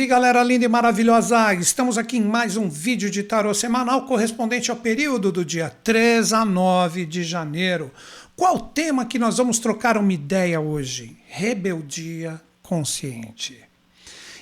Salve galera linda e maravilhosa! Estamos aqui em mais um vídeo de tarô semanal correspondente ao período do dia 3 a 9 de janeiro. Qual o tema que nós vamos trocar uma ideia hoje? Rebeldia consciente.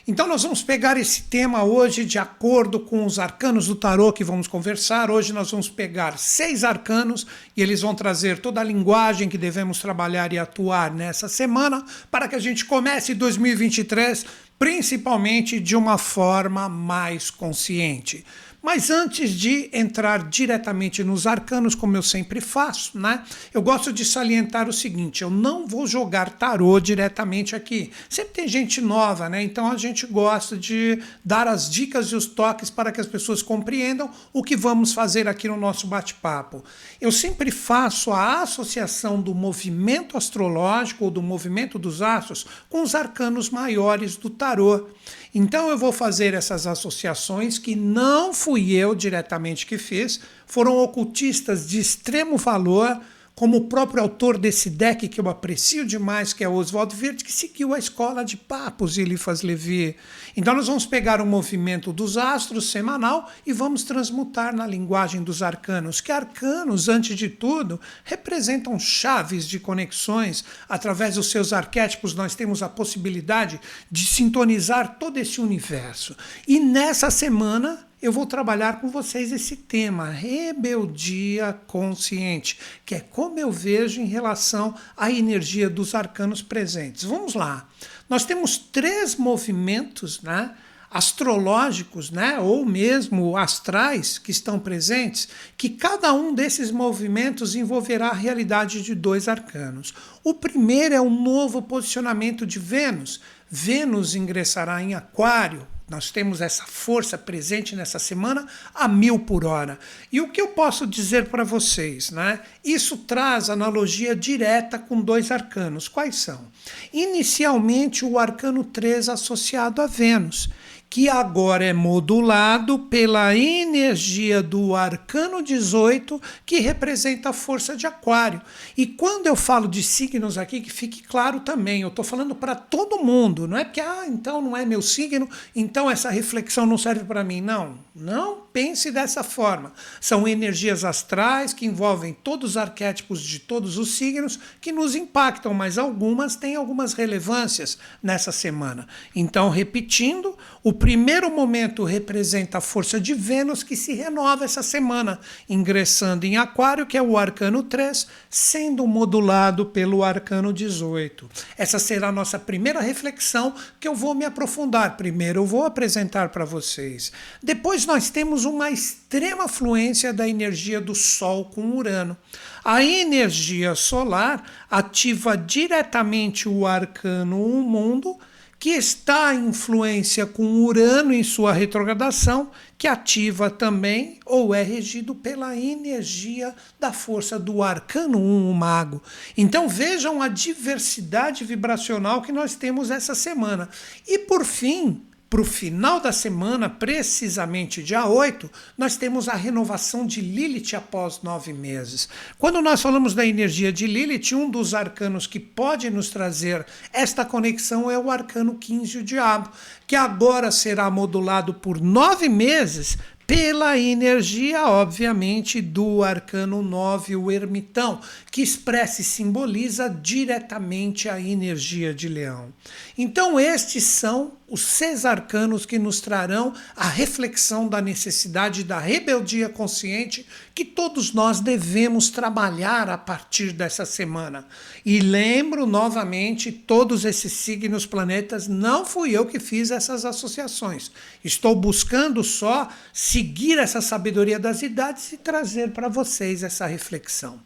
Então nós vamos pegar esse tema hoje de acordo com os arcanos do tarô que vamos conversar. Hoje nós vamos pegar seis arcanos e eles vão trazer toda a linguagem que devemos trabalhar e atuar nessa semana para que a gente comece 2023 principalmente de uma forma mais consciente. Mas antes de entrar diretamente nos arcanos, como eu sempre faço, né? Eu gosto de salientar o seguinte: eu não vou jogar tarô diretamente aqui. Sempre tem gente nova, né? Então a gente gosta de dar as dicas e os toques para que as pessoas compreendam o que vamos fazer aqui no nosso bate-papo. Eu sempre faço a associação do movimento astrológico ou do movimento dos astros com os arcanos maiores do tarô. Então eu vou fazer essas associações que não fui eu diretamente que fiz, foram ocultistas de extremo valor como o próprio autor desse deck que eu aprecio demais, que é Oswald Verde, que seguiu a escola de Papos e Eliphas Levi. Então nós vamos pegar o movimento dos astros semanal e vamos transmutar na linguagem dos arcanos, que arcanos, antes de tudo, representam chaves de conexões. Através dos seus arquétipos nós temos a possibilidade de sintonizar todo esse universo. E nessa semana eu vou trabalhar com vocês esse tema, rebeldia consciente, que é como eu vejo em relação à energia dos arcanos presentes. Vamos lá. Nós temos três movimentos, né? astrológicos, né, ou mesmo astrais que estão presentes, que cada um desses movimentos envolverá a realidade de dois arcanos. O primeiro é o novo posicionamento de Vênus. Vênus ingressará em Aquário, nós temos essa força presente nessa semana a mil por hora. E o que eu posso dizer para vocês? Né? Isso traz analogia direta com dois arcanos. Quais são? Inicialmente, o arcano 3 associado a Vênus que agora é modulado pela energia do arcano 18, que representa a força de Aquário. E quando eu falo de signos aqui, que fique claro também, eu estou falando para todo mundo, não é porque, ah, então não é meu signo, então essa reflexão não serve para mim. Não, não pense dessa forma. São energias astrais que envolvem todos os arquétipos de todos os signos que nos impactam, mas algumas têm algumas relevâncias nessa semana. Então, repetindo, o primeiro momento representa a força de Vênus que se renova essa semana, ingressando em Aquário, que é o arcano 3, sendo modulado pelo arcano 18. Essa será a nossa primeira reflexão que eu vou me aprofundar. Primeiro eu vou apresentar para vocês. Depois nós temos uma extrema fluência da energia do Sol com Urano. A energia solar ativa diretamente o arcano 1 mundo que está em influência com Urano em sua retrogradação, que ativa também ou é regido pela energia da força do arcano 1, o mago. Então vejam a diversidade vibracional que nós temos essa semana. E por fim, para o final da semana, precisamente dia 8, nós temos a renovação de Lilith após nove meses. Quando nós falamos da energia de Lilith, um dos arcanos que pode nos trazer esta conexão é o arcano 15, o Diabo, que agora será modulado por nove meses pela energia, obviamente, do arcano 9, o ermitão, que expressa e simboliza diretamente a energia de leão. Então, estes são os seis arcanos que nos trarão a reflexão da necessidade da rebeldia consciente que todos nós devemos trabalhar a partir dessa semana. E lembro novamente, todos esses signos planetas, não fui eu que fiz essas associações. Estou buscando só seguir essa sabedoria das idades e trazer para vocês essa reflexão.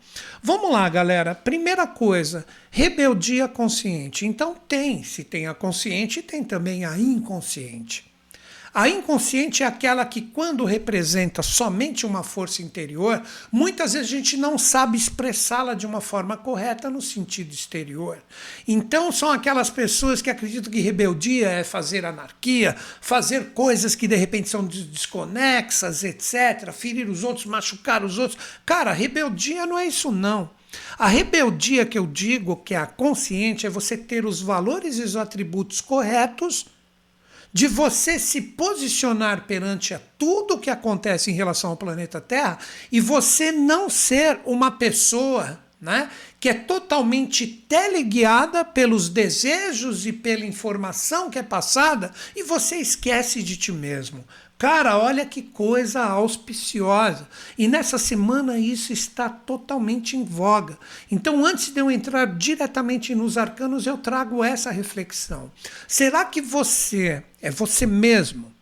Vamos lá, galera. Primeira coisa, rebeldia consciente. Então tem, se tem a consciente, tem também a inconsciente. A inconsciente é aquela que, quando representa somente uma força interior, muitas vezes a gente não sabe expressá-la de uma forma correta no sentido exterior. Então, são aquelas pessoas que acreditam que rebeldia é fazer anarquia, fazer coisas que de repente são desconexas, etc., ferir os outros, machucar os outros. Cara, rebeldia não é isso, não. A rebeldia que eu digo que é a consciente é você ter os valores e os atributos corretos de você se posicionar perante a tudo que acontece em relação ao planeta Terra e você não ser uma pessoa né, que é totalmente teleguiada pelos desejos e pela informação que é passada e você esquece de ti mesmo. Cara, olha que coisa auspiciosa. E nessa semana isso está totalmente em voga. Então, antes de eu entrar diretamente nos arcanos, eu trago essa reflexão. Será que você é você mesmo?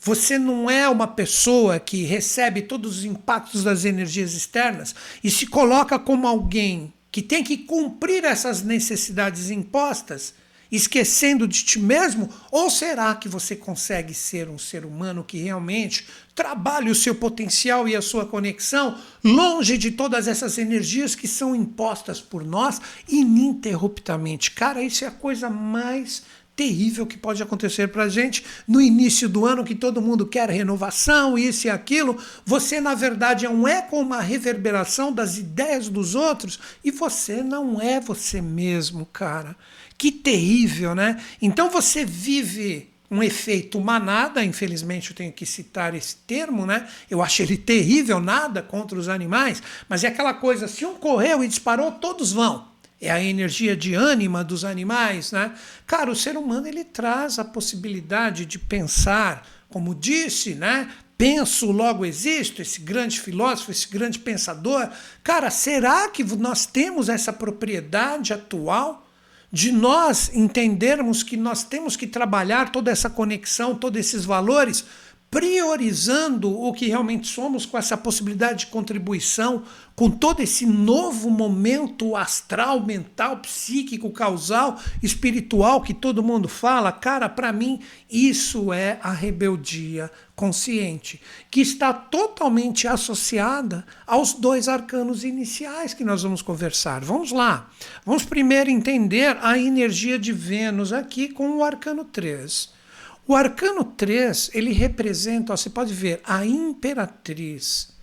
Você não é uma pessoa que recebe todos os impactos das energias externas e se coloca como alguém que tem que cumprir essas necessidades impostas? Esquecendo de ti mesmo? Ou será que você consegue ser um ser humano que realmente trabalhe o seu potencial e a sua conexão longe de todas essas energias que são impostas por nós ininterruptamente? Cara, isso é a coisa mais terrível que pode acontecer para a gente no início do ano, que todo mundo quer renovação, isso e aquilo. Você, na verdade, é um eco, uma reverberação das ideias dos outros e você não é você mesmo, cara. Que terrível, né? Então você vive um efeito manada, infelizmente eu tenho que citar esse termo, né? Eu acho ele terrível, nada contra os animais, mas é aquela coisa, se um correu e disparou, todos vão. É a energia de ânima dos animais, né? Cara, o ser humano ele traz a possibilidade de pensar, como disse, né? Penso, logo existo, esse grande filósofo, esse grande pensador. Cara, será que nós temos essa propriedade atual? de nós entendermos que nós temos que trabalhar toda essa conexão, todos esses valores, priorizando o que realmente somos com essa possibilidade de contribuição, com todo esse novo momento astral, mental, psíquico, causal, espiritual que todo mundo fala, cara, para mim isso é a rebeldia consciente, que está totalmente associada aos dois arcanos iniciais que nós vamos conversar. Vamos lá. Vamos primeiro entender a energia de Vênus aqui com o arcano 3. O arcano 3, ele representa, ó, você pode ver, a imperatriz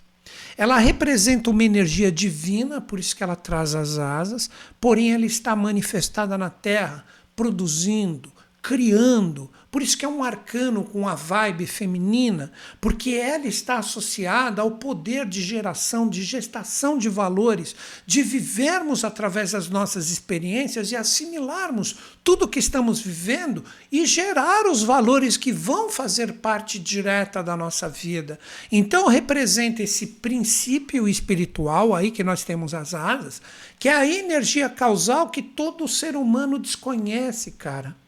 ela representa uma energia divina, por isso que ela traz as asas, porém ela está manifestada na Terra, produzindo, criando. Por isso que é um arcano com a vibe feminina, porque ela está associada ao poder de geração, de gestação de valores, de vivermos através das nossas experiências e assimilarmos tudo que estamos vivendo e gerar os valores que vão fazer parte direta da nossa vida. Então representa esse princípio espiritual aí que nós temos as asas, que é a energia causal que todo ser humano desconhece, cara.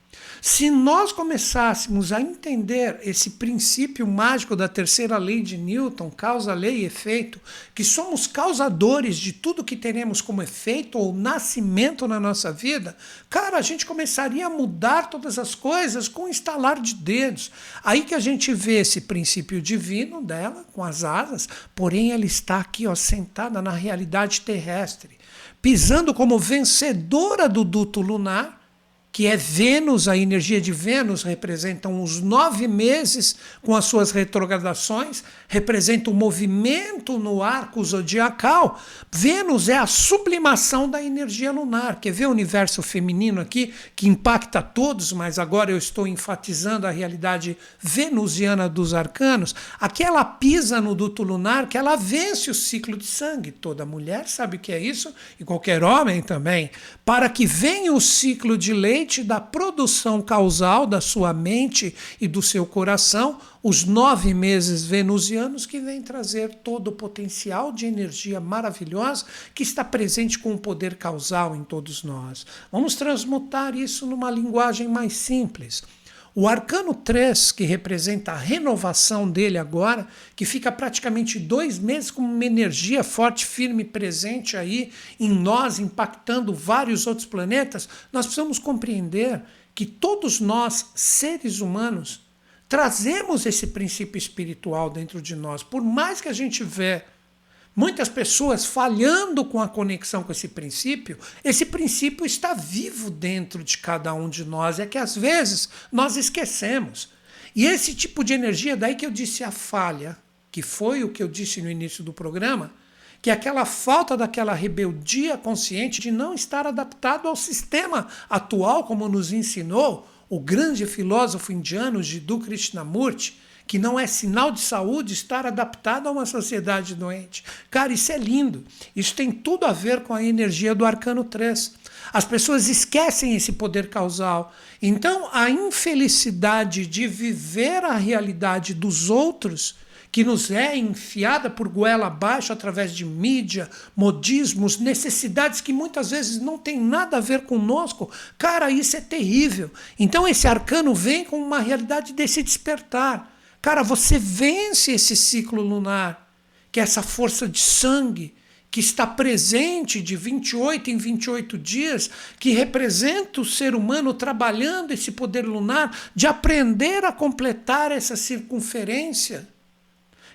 Se nós começássemos a entender esse princípio mágico da terceira lei de Newton, causa, lei e efeito, que somos causadores de tudo que teremos como efeito ou nascimento na nossa vida, cara, a gente começaria a mudar todas as coisas com um estalar de dedos. Aí que a gente vê esse princípio divino dela, com as asas, porém ela está aqui, ó, sentada na realidade terrestre, pisando como vencedora do duto lunar que é Vênus, a energia de Vênus representam os nove meses com as suas retrogradações, representa o movimento no arco zodiacal. Vênus é a sublimação da energia lunar. Quer ver o universo feminino aqui, que impacta todos, mas agora eu estou enfatizando a realidade venusiana dos arcanos. Aqui ela pisa no duto lunar, que ela vence o ciclo de sangue. Toda mulher sabe o que é isso, e qualquer homem também. Para que venha o ciclo de leite, da produção causal da sua mente e do seu coração, os nove meses venusianos que vêm trazer todo o potencial de energia maravilhosa que está presente com o poder causal em todos nós. Vamos transmutar isso numa linguagem mais simples. O arcano 3, que representa a renovação dele agora, que fica praticamente dois meses com uma energia forte, firme, presente aí em nós, impactando vários outros planetas, nós precisamos compreender que todos nós, seres humanos, trazemos esse princípio espiritual dentro de nós. Por mais que a gente vê muitas pessoas falhando com a conexão com esse princípio, esse princípio está vivo dentro de cada um de nós. É que às vezes nós esquecemos. E esse tipo de energia, daí que eu disse a falha, que foi o que eu disse no início do programa, que é aquela falta daquela rebeldia consciente de não estar adaptado ao sistema atual, como nos ensinou o grande filósofo indiano Jiddu Krishnamurti, que não é sinal de saúde estar adaptado a uma sociedade doente. Cara, isso é lindo. Isso tem tudo a ver com a energia do arcano 3. As pessoas esquecem esse poder causal. Então, a infelicidade de viver a realidade dos outros que nos é enfiada por goela abaixo através de mídia, modismos, necessidades que muitas vezes não tem nada a ver conosco. Cara, isso é terrível. Então esse arcano vem com uma realidade desse despertar. Cara, você vence esse ciclo lunar, que é essa força de sangue que está presente de 28 em 28 dias, que representa o ser humano trabalhando esse poder lunar de aprender a completar essa circunferência,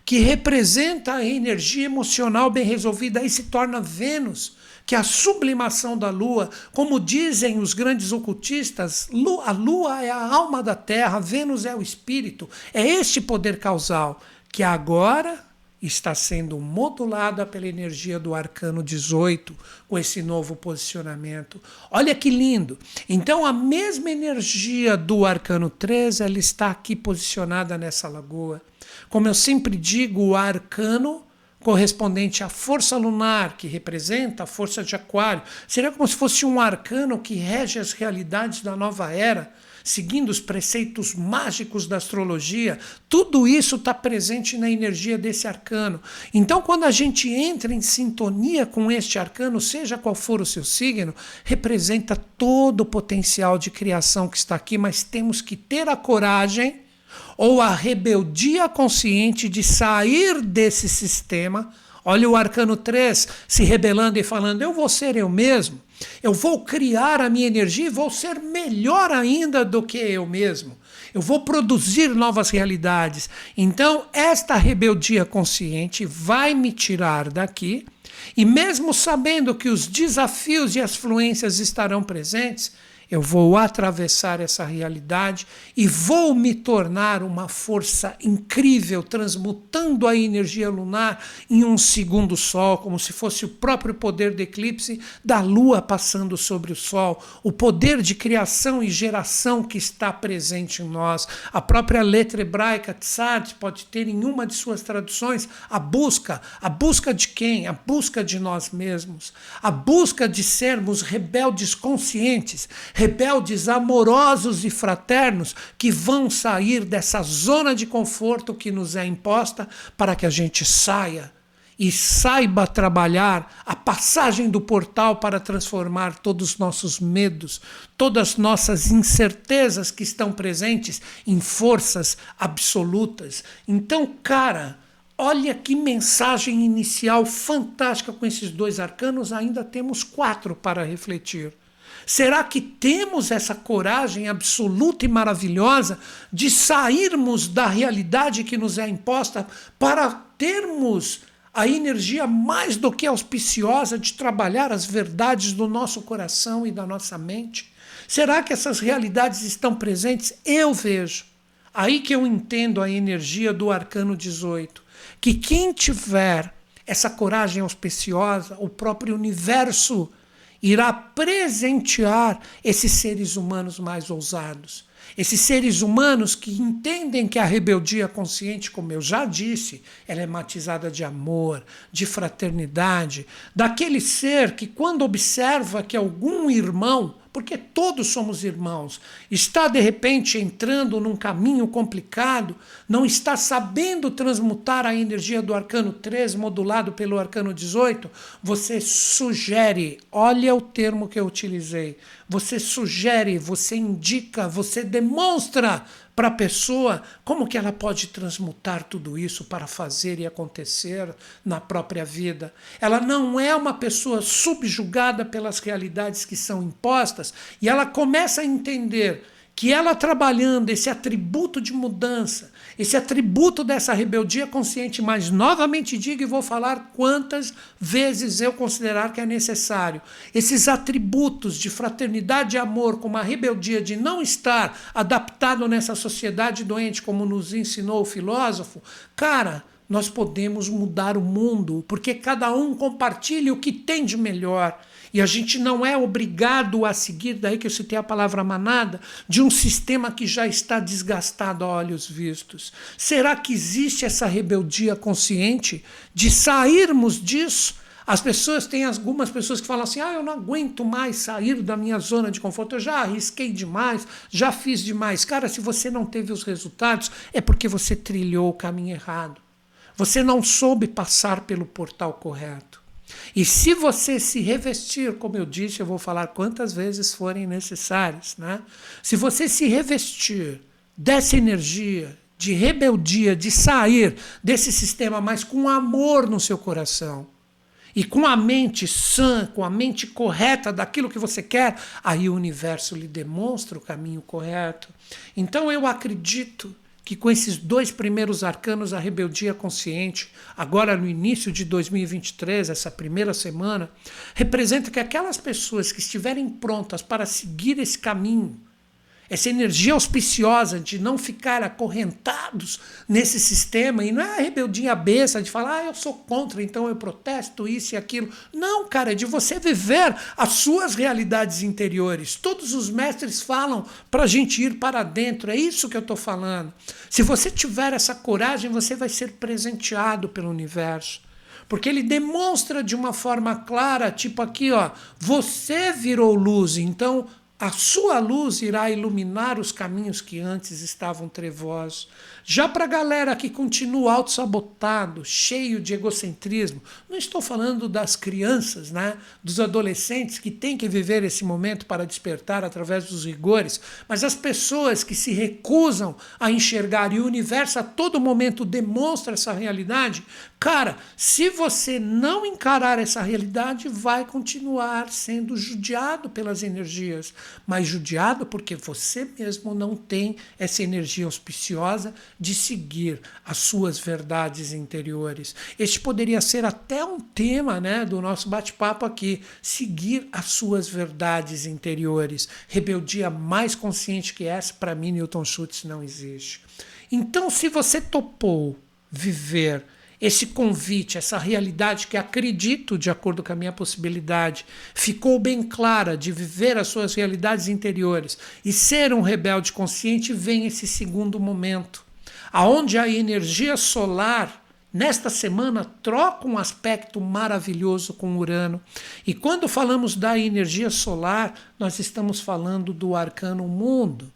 que representa a energia emocional bem resolvida, aí se torna Vênus, que a sublimação da lua, como dizem os grandes ocultistas, a lua é a alma da terra, Vênus é o espírito. É este poder causal que agora está sendo modulada pela energia do arcano 18 com esse novo posicionamento. Olha que lindo. Então a mesma energia do arcano 13, ela está aqui posicionada nessa lagoa. Como eu sempre digo, o arcano correspondente à força lunar, que representa a força de Aquário. Seria como se fosse um arcano que rege as realidades da nova era, seguindo os preceitos mágicos da astrologia. Tudo isso está presente na energia desse arcano. Então, quando a gente entra em sintonia com este arcano, seja qual for o seu signo, representa todo o potencial de criação que está aqui, mas temos que ter a coragem ou a rebeldia consciente de sair desse sistema. Olha o arcano 3 se rebelando e falando: eu vou ser eu mesmo, eu vou criar a minha energia e vou ser melhor ainda do que eu mesmo. Eu vou produzir novas realidades. Então, esta rebeldia consciente vai me tirar daqui, e mesmo sabendo que os desafios e as fluências estarão presentes, eu vou atravessar essa realidade e vou me tornar uma força incrível, transmutando a energia lunar em um segundo sol, como se fosse o próprio poder do eclipse da lua passando sobre o sol, o poder de criação e geração que está presente em nós. A própria letra hebraica Tzad pode ter em uma de suas traduções a busca, a busca de quem? A busca de nós mesmos, a busca de sermos rebeldes conscientes rebeldes amorosos e fraternos que vão sair dessa zona de conforto que nos é imposta para que a gente saia e saiba trabalhar a passagem do portal para transformar todos os nossos medos, todas as nossas incertezas que estão presentes em forças absolutas. Então, cara, olha que mensagem inicial fantástica com esses dois arcanos, ainda temos quatro para refletir. Será que temos essa coragem absoluta e maravilhosa de sairmos da realidade que nos é imposta para termos a energia mais do que auspiciosa de trabalhar as verdades do nosso coração e da nossa mente? Será que essas realidades estão presentes? Eu vejo. Aí que eu entendo a energia do arcano 18, que quem tiver essa coragem auspiciosa, o próprio universo irá presentear esses seres humanos mais ousados. Esses seres humanos que entendem que a rebeldia consciente, como eu já disse, ela é matizada de amor, de fraternidade, daquele ser que, quando observa que algum irmão porque todos somos irmãos. Está de repente entrando num caminho complicado, não está sabendo transmutar a energia do arcano 3 modulado pelo arcano 18, você sugere, olha o termo que eu utilizei. Você sugere, você indica, você demonstra para a pessoa como que ela pode transmutar tudo isso para fazer e acontecer na própria vida. Ela não é uma pessoa subjugada pelas realidades que são impostas e ela começa a entender que ela trabalhando esse atributo de mudança, esse atributo dessa rebeldia consciente, mas novamente digo e vou falar quantas vezes eu considerar que é necessário, esses atributos de fraternidade e amor, como a rebeldia de não estar adaptado nessa sociedade doente, como nos ensinou o filósofo, cara, nós podemos mudar o mundo, porque cada um compartilha o que tem de melhor. E a gente não é obrigado a seguir, daí que eu citei a palavra manada, de um sistema que já está desgastado a olhos vistos. Será que existe essa rebeldia consciente de sairmos disso? As pessoas têm algumas pessoas que falam assim: ah, eu não aguento mais sair da minha zona de conforto, eu já arrisquei demais, já fiz demais. Cara, se você não teve os resultados, é porque você trilhou o caminho errado. Você não soube passar pelo portal correto. E se você se revestir, como eu disse, eu vou falar quantas vezes forem necessárias, né? Se você se revestir dessa energia de rebeldia, de sair desse sistema, mas com amor no seu coração, e com a mente sã, com a mente correta daquilo que você quer, aí o universo lhe demonstra o caminho correto. Então eu acredito que com esses dois primeiros arcanos, a rebeldia consciente, agora no início de 2023, essa primeira semana, representa que aquelas pessoas que estiverem prontas para seguir esse caminho, essa energia auspiciosa de não ficar acorrentados nesse sistema, e não é a rebeldia besta de falar, ah, eu sou contra, então eu protesto isso e aquilo. Não, cara, é de você viver as suas realidades interiores. Todos os mestres falam para a gente ir para dentro, é isso que eu estou falando. Se você tiver essa coragem, você vai ser presenteado pelo universo porque ele demonstra de uma forma clara, tipo aqui, ó, você virou luz, então a sua luz irá iluminar os caminhos que antes estavam trevosos. Já para a galera que continua auto-sabotado, cheio de egocentrismo, não estou falando das crianças, né? dos adolescentes que têm que viver esse momento para despertar através dos rigores, mas as pessoas que se recusam a enxergar e o universo a todo momento demonstra essa realidade. Cara, se você não encarar essa realidade, vai continuar sendo judiado pelas energias, mas judiado porque você mesmo não tem essa energia auspiciosa de seguir as suas verdades interiores. Este poderia ser até um tema né, do nosso bate-papo aqui: seguir as suas verdades interiores. Rebeldia mais consciente que essa, para mim, Newton Schultz não existe. Então, se você topou viver esse convite, essa realidade que acredito, de acordo com a minha possibilidade, ficou bem clara de viver as suas realidades interiores e ser um rebelde consciente, vem esse segundo momento aonde a energia solar nesta semana troca um aspecto maravilhoso com Urano. E quando falamos da energia solar, nós estamos falando do arcano mundo.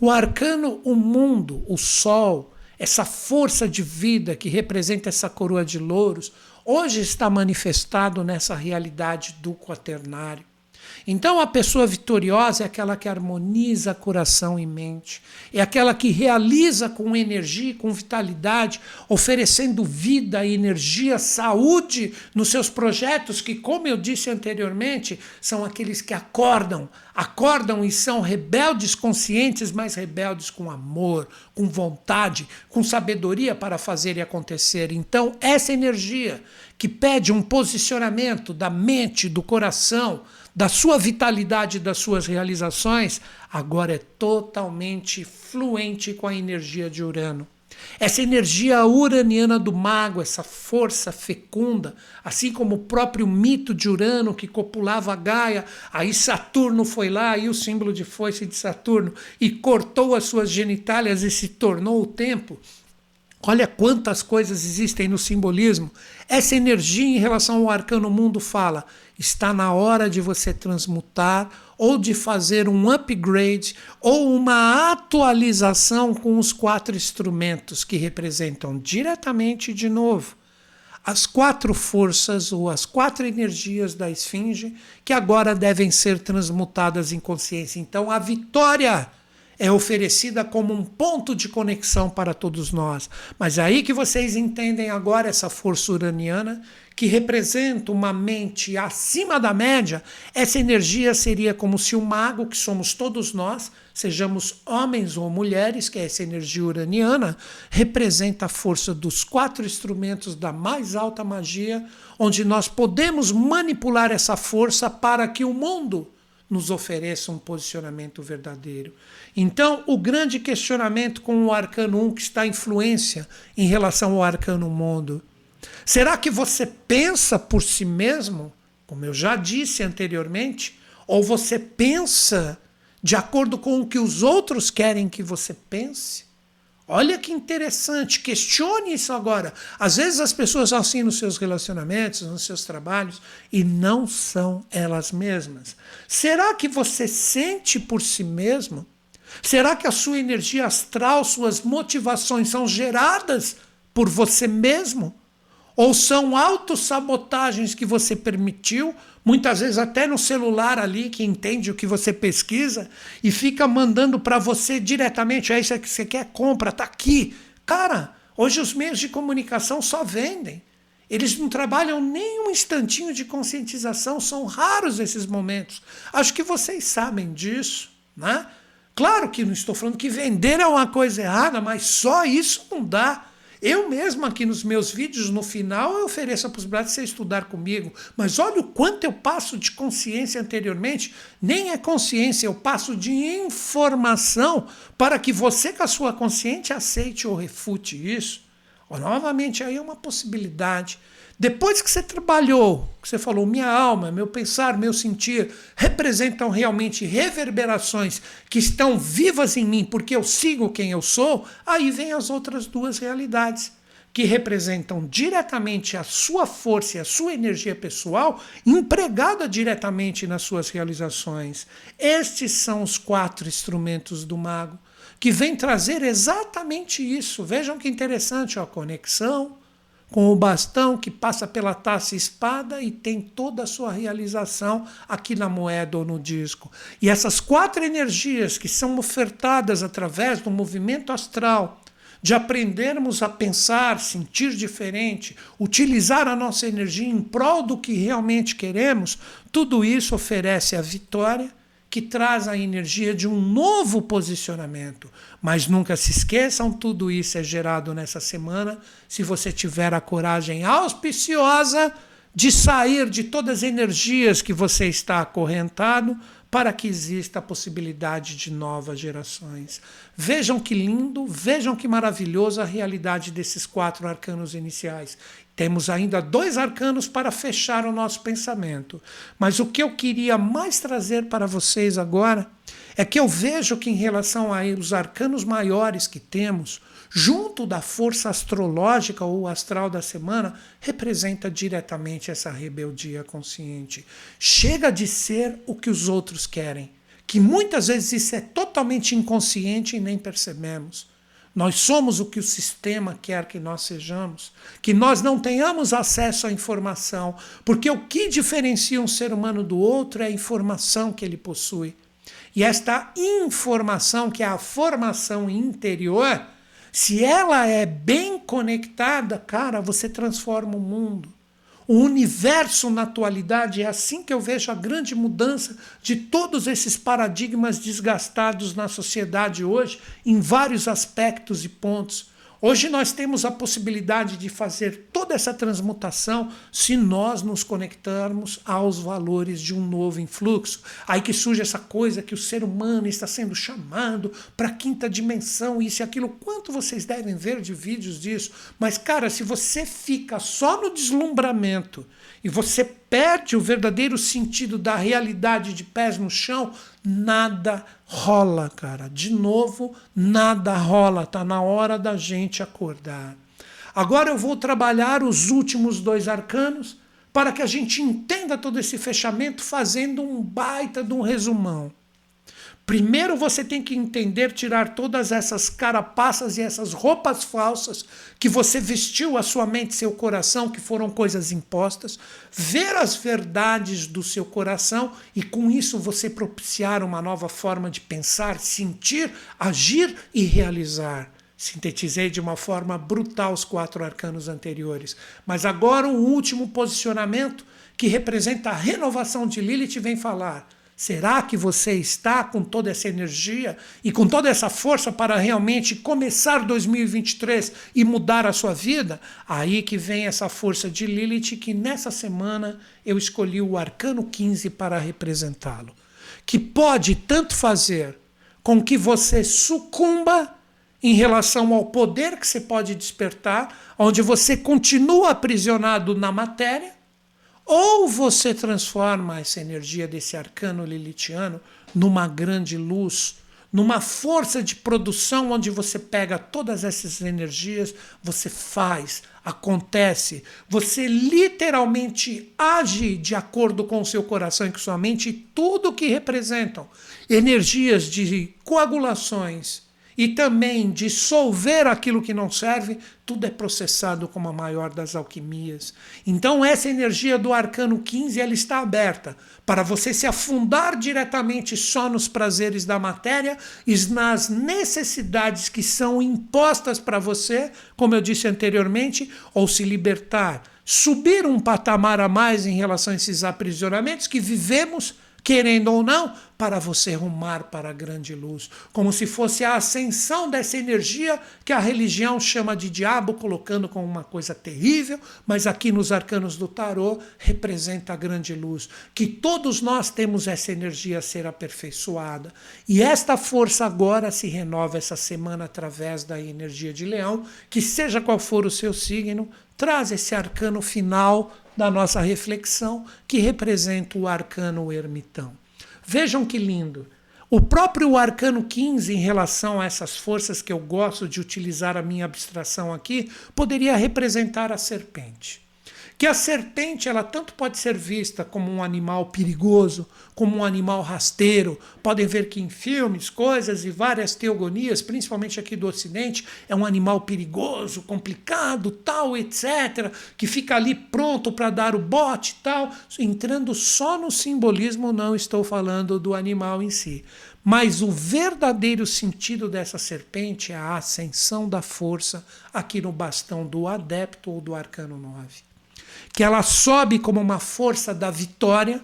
O arcano o mundo, o sol, essa força de vida que representa essa coroa de louros, hoje está manifestado nessa realidade do quaternário. Então, a pessoa vitoriosa é aquela que harmoniza coração e mente, é aquela que realiza com energia, com vitalidade, oferecendo vida, energia, saúde nos seus projetos, que, como eu disse anteriormente, são aqueles que acordam, acordam e são rebeldes conscientes, mas rebeldes com amor, com vontade, com sabedoria para fazer e acontecer. Então, essa energia que pede um posicionamento da mente, do coração, da sua vitalidade, das suas realizações, agora é totalmente fluente com a energia de Urano. Essa energia uraniana do mago, essa força fecunda, assim como o próprio mito de Urano que copulava Gaia, aí Saturno foi lá, aí o símbolo de foice de Saturno, e cortou as suas genitálias e se tornou o tempo. Olha quantas coisas existem no simbolismo. Essa energia em relação ao arcano mundo fala: está na hora de você transmutar ou de fazer um upgrade ou uma atualização com os quatro instrumentos que representam diretamente de novo as quatro forças ou as quatro energias da esfinge que agora devem ser transmutadas em consciência. Então a vitória é oferecida como um ponto de conexão para todos nós. Mas é aí que vocês entendem agora essa força uraniana, que representa uma mente acima da média, essa energia seria como se o mago, que somos todos nós, sejamos homens ou mulheres, que é essa energia uraniana, representa a força dos quatro instrumentos da mais alta magia, onde nós podemos manipular essa força para que o mundo nos ofereça um posicionamento verdadeiro. Então, o grande questionamento com o arcano 1 que está influência em relação ao arcano mundo. Será que você pensa por si mesmo, como eu já disse anteriormente, ou você pensa de acordo com o que os outros querem que você pense? Olha que interessante, questione isso agora. Às vezes as pessoas assim nos seus relacionamentos, nos seus trabalhos, e não são elas mesmas. Será que você sente por si mesmo? Será que a sua energia astral, suas motivações são geradas por você mesmo? Ou são autossabotagens que você permitiu, muitas vezes até no celular ali, que entende o que você pesquisa, e fica mandando para você diretamente: é isso que você quer, compra, tá aqui. Cara, hoje os meios de comunicação só vendem. Eles não trabalham nem um instantinho de conscientização, são raros esses momentos. Acho que vocês sabem disso, né? Claro que não estou falando que vender é uma coisa errada, mas só isso não dá. Eu mesmo aqui nos meus vídeos, no final, eu ofereço a possibilidade de você estudar comigo. Mas olha o quanto eu passo de consciência anteriormente. Nem é consciência, eu passo de informação para que você, com a sua consciência, aceite ou refute isso. Novamente, aí é uma possibilidade. Depois que você trabalhou, que você falou, minha alma, meu pensar, meu sentir, representam realmente reverberações que estão vivas em mim porque eu sigo quem eu sou, aí vem as outras duas realidades, que representam diretamente a sua força e a sua energia pessoal empregada diretamente nas suas realizações. Estes são os quatro instrumentos do mago, que vem trazer exatamente isso. Vejam que interessante, ó, a conexão, com o bastão que passa pela taça espada e tem toda a sua realização aqui na moeda ou no disco. E essas quatro energias que são ofertadas através do movimento astral, de aprendermos a pensar, sentir diferente, utilizar a nossa energia em prol do que realmente queremos, tudo isso oferece a vitória que traz a energia de um novo posicionamento. Mas nunca se esqueçam, tudo isso é gerado nessa semana, se você tiver a coragem auspiciosa de sair de todas as energias que você está acorrentado para que exista a possibilidade de novas gerações. Vejam que lindo, vejam que maravilhoso a realidade desses quatro arcanos iniciais. Temos ainda dois arcanos para fechar o nosso pensamento. Mas o que eu queria mais trazer para vocês agora é que eu vejo que, em relação aos arcanos maiores que temos, junto da força astrológica ou astral da semana, representa diretamente essa rebeldia consciente. Chega de ser o que os outros querem, que muitas vezes isso é totalmente inconsciente e nem percebemos. Nós somos o que o sistema quer que nós sejamos, que nós não tenhamos acesso à informação, porque o que diferencia um ser humano do outro é a informação que ele possui. E esta informação, que é a formação interior, se ela é bem conectada, cara, você transforma o mundo. O universo na atualidade é assim que eu vejo a grande mudança de todos esses paradigmas desgastados na sociedade hoje, em vários aspectos e pontos. Hoje nós temos a possibilidade de fazer toda essa transmutação se nós nos conectarmos aos valores de um novo influxo. Aí que surge essa coisa que o ser humano está sendo chamado para a quinta dimensão, isso e aquilo. Quanto vocês devem ver de vídeos disso? Mas, cara, se você fica só no deslumbramento e você perde o verdadeiro sentido da realidade de pés no chão, nada rola, cara. De novo, nada rola. Tá na hora da gente acordar. Agora eu vou trabalhar os últimos dois arcanos para que a gente entenda todo esse fechamento fazendo um baita de um resumão. Primeiro você tem que entender, tirar todas essas carapaças e essas roupas falsas que você vestiu a sua mente, seu coração, que foram coisas impostas, ver as verdades do seu coração e com isso você propiciar uma nova forma de pensar, sentir, agir e realizar. Sintetizei de uma forma brutal os quatro arcanos anteriores. Mas agora o último posicionamento, que representa a renovação de Lilith, vem falar Será que você está com toda essa energia e com toda essa força para realmente começar 2023 e mudar a sua vida? Aí que vem essa força de Lilith, que nessa semana eu escolhi o arcano 15 para representá-lo. que pode tanto fazer com que você sucumba em relação ao poder que você pode despertar, onde você continua aprisionado na matéria, ou você transforma essa energia desse arcano lilitiano numa grande luz, numa força de produção onde você pega todas essas energias, você faz, acontece, você literalmente age de acordo com o seu coração e com sua mente tudo que representam. Energias de coagulações, e também dissolver aquilo que não serve, tudo é processado como a maior das alquimias. Então essa energia do arcano 15 ela está aberta para você se afundar diretamente só nos prazeres da matéria e nas necessidades que são impostas para você, como eu disse anteriormente, ou se libertar, subir um patamar a mais em relação a esses aprisionamentos que vivemos querendo ou não, para você rumar para a grande luz, como se fosse a ascensão dessa energia que a religião chama de diabo, colocando como uma coisa terrível, mas aqui nos arcanos do tarô representa a grande luz, que todos nós temos essa energia a ser aperfeiçoada. E esta força agora se renova essa semana através da energia de leão, que seja qual for o seu signo, traz esse arcano final da nossa reflexão, que representa o arcano ermitão. Vejam que lindo. O próprio arcano 15, em relação a essas forças que eu gosto de utilizar a minha abstração aqui, poderia representar a serpente que a serpente ela tanto pode ser vista como um animal perigoso, como um animal rasteiro. Podem ver que em filmes, coisas e várias teogonias, principalmente aqui do Ocidente, é um animal perigoso, complicado, tal, etc., que fica ali pronto para dar o bote, tal. Entrando só no simbolismo, não estou falando do animal em si. Mas o verdadeiro sentido dessa serpente é a ascensão da força aqui no bastão do adepto ou do arcano 9 que ela sobe como uma força da vitória,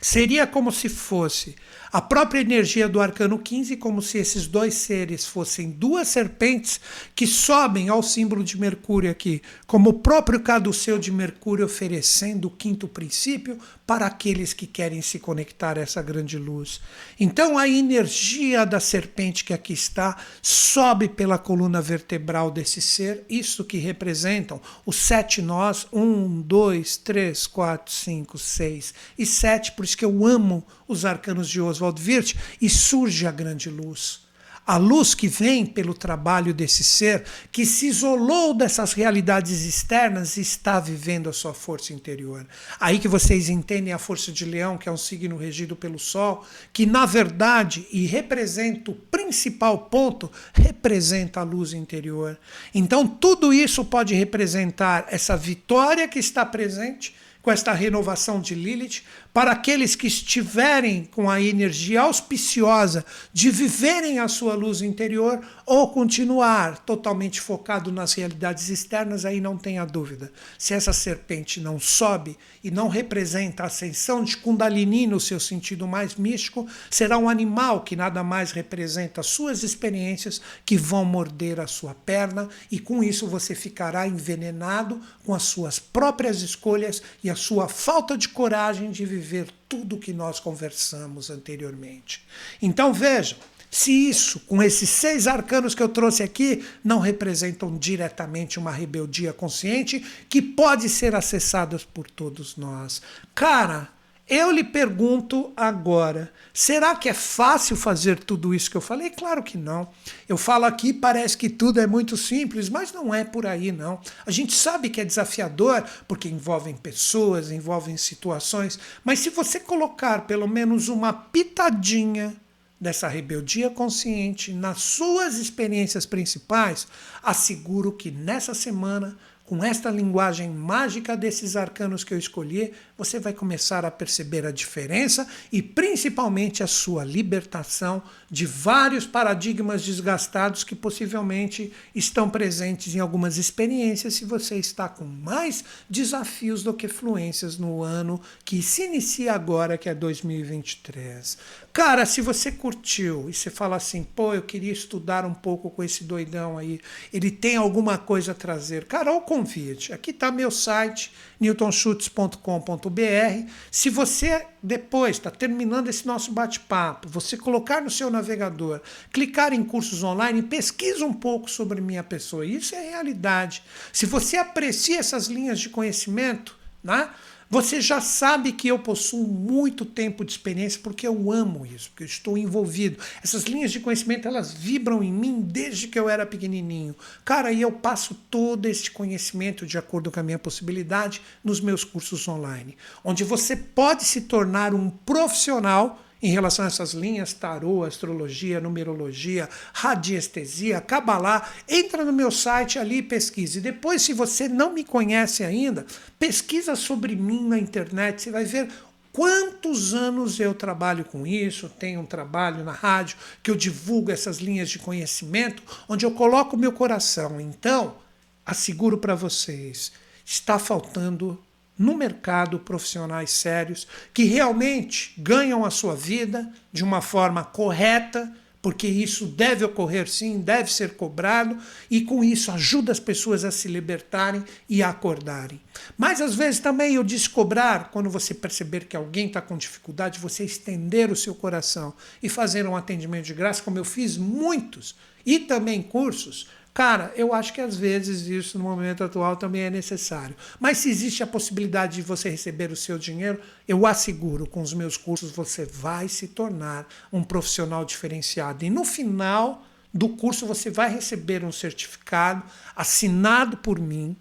seria como se fosse a própria energia do arcano 15, como se esses dois seres fossem duas serpentes que sobem ao símbolo de Mercúrio aqui, como o próprio caduceu de Mercúrio oferecendo o quinto princípio para aqueles que querem se conectar a essa grande luz. Então a energia da serpente que aqui está sobe pela coluna vertebral desse ser, isso que representam os sete nós, um, dois, três, quatro, cinco, seis e sete, por isso que eu amo os arcanos de Oswald Wirth, e surge a grande luz. A luz que vem pelo trabalho desse ser que se isolou dessas realidades externas e está vivendo a sua força interior. Aí que vocês entendem a força de Leão, que é um signo regido pelo Sol, que na verdade, e representa o principal ponto, representa a luz interior. Então tudo isso pode representar essa vitória que está presente com esta renovação de Lilith, para aqueles que estiverem com a energia auspiciosa de viverem a sua luz interior ou continuar totalmente focado nas realidades externas, aí não tenha dúvida. Se essa serpente não sobe e não representa a ascensão de Kundalini no seu sentido mais místico, será um animal que nada mais representa as suas experiências que vão morder a sua perna e com isso você ficará envenenado com as suas próprias escolhas e a sua falta de coragem de viver viver tudo que nós conversamos anteriormente. Então vejam, se isso, com esses seis arcanos que eu trouxe aqui, não representam diretamente uma rebeldia consciente que pode ser acessada por todos nós. Cara, eu lhe pergunto agora: será que é fácil fazer tudo isso que eu falei? Claro que não. Eu falo aqui, parece que tudo é muito simples, mas não é por aí, não. A gente sabe que é desafiador, porque envolvem pessoas, envolvem situações, mas se você colocar pelo menos uma pitadinha dessa rebeldia consciente nas suas experiências principais, asseguro que nessa semana com esta linguagem mágica desses arcanos que eu escolhi, você vai começar a perceber a diferença e principalmente a sua libertação de vários paradigmas desgastados que possivelmente estão presentes em algumas experiências se você está com mais desafios do que fluências no ano que se inicia agora, que é 2023. Cara, se você curtiu e você fala assim, pô, eu queria estudar um pouco com esse doidão aí, ele tem alguma coisa a trazer. Cara, ao convite. Aqui está meu site, newtonschutz.com.br. Se você depois está terminando esse nosso bate-papo, você colocar no seu navegador, clicar em cursos online, pesquisa um pouco sobre minha pessoa. Isso é realidade. Se você aprecia essas linhas de conhecimento, né? Você já sabe que eu possuo muito tempo de experiência porque eu amo isso, porque eu estou envolvido. Essas linhas de conhecimento, elas vibram em mim desde que eu era pequenininho. Cara, e eu passo todo esse conhecimento de acordo com a minha possibilidade nos meus cursos online, onde você pode se tornar um profissional em relação a essas linhas, tarô, astrologia, numerologia, radiestesia, cabalá, entra no meu site ali e pesquise. Depois, se você não me conhece ainda, pesquisa sobre mim na internet, você vai ver quantos anos eu trabalho com isso, tenho um trabalho na rádio que eu divulgo essas linhas de conhecimento, onde eu coloco o meu coração. Então, asseguro para vocês, está faltando no mercado profissionais sérios que realmente ganham a sua vida de uma forma correta, porque isso deve ocorrer sim, deve ser cobrado, e com isso ajuda as pessoas a se libertarem e a acordarem. Mas às vezes também eu disse cobrar, quando você perceber que alguém está com dificuldade, você estender o seu coração e fazer um atendimento de graça, como eu fiz muitos, e também cursos Cara, eu acho que às vezes isso no momento atual também é necessário. Mas se existe a possibilidade de você receber o seu dinheiro, eu asseguro, com os meus cursos você vai se tornar um profissional diferenciado. E no final do curso você vai receber um certificado assinado por mim.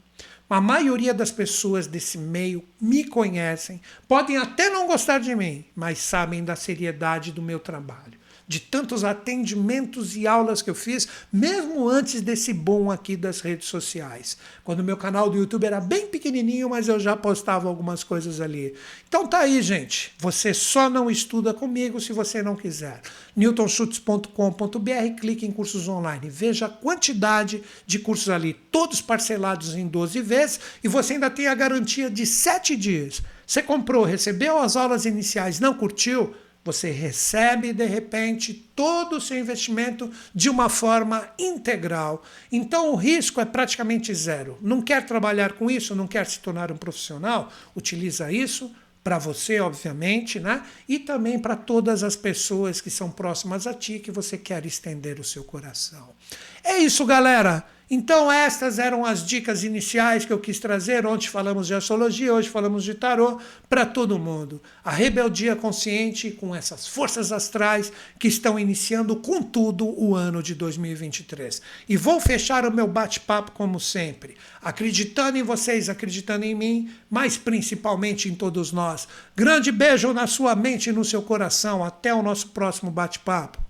A maioria das pessoas desse meio me conhecem, podem até não gostar de mim, mas sabem da seriedade do meu trabalho de tantos atendimentos e aulas que eu fiz, mesmo antes desse boom aqui das redes sociais. Quando meu canal do YouTube era bem pequenininho, mas eu já postava algumas coisas ali. Então tá aí, gente. Você só não estuda comigo se você não quiser. newtonschutz.com.br, clique em cursos online. Veja a quantidade de cursos ali, todos parcelados em 12 vezes, e você ainda tem a garantia de 7 dias. Você comprou, recebeu as aulas iniciais, não curtiu? Você recebe, de repente, todo o seu investimento de uma forma integral. Então, o risco é praticamente zero. Não quer trabalhar com isso, não quer se tornar um profissional? Utiliza isso para você, obviamente, né? E também para todas as pessoas que são próximas a ti, que você quer estender o seu coração. É isso, galera. Então, estas eram as dicas iniciais que eu quis trazer. Ontem falamos de astrologia, hoje falamos de tarô para todo mundo. A rebeldia consciente com essas forças astrais que estão iniciando com tudo o ano de 2023. E vou fechar o meu bate-papo como sempre, acreditando em vocês, acreditando em mim, mas principalmente em todos nós. Grande beijo na sua mente e no seu coração. Até o nosso próximo bate-papo.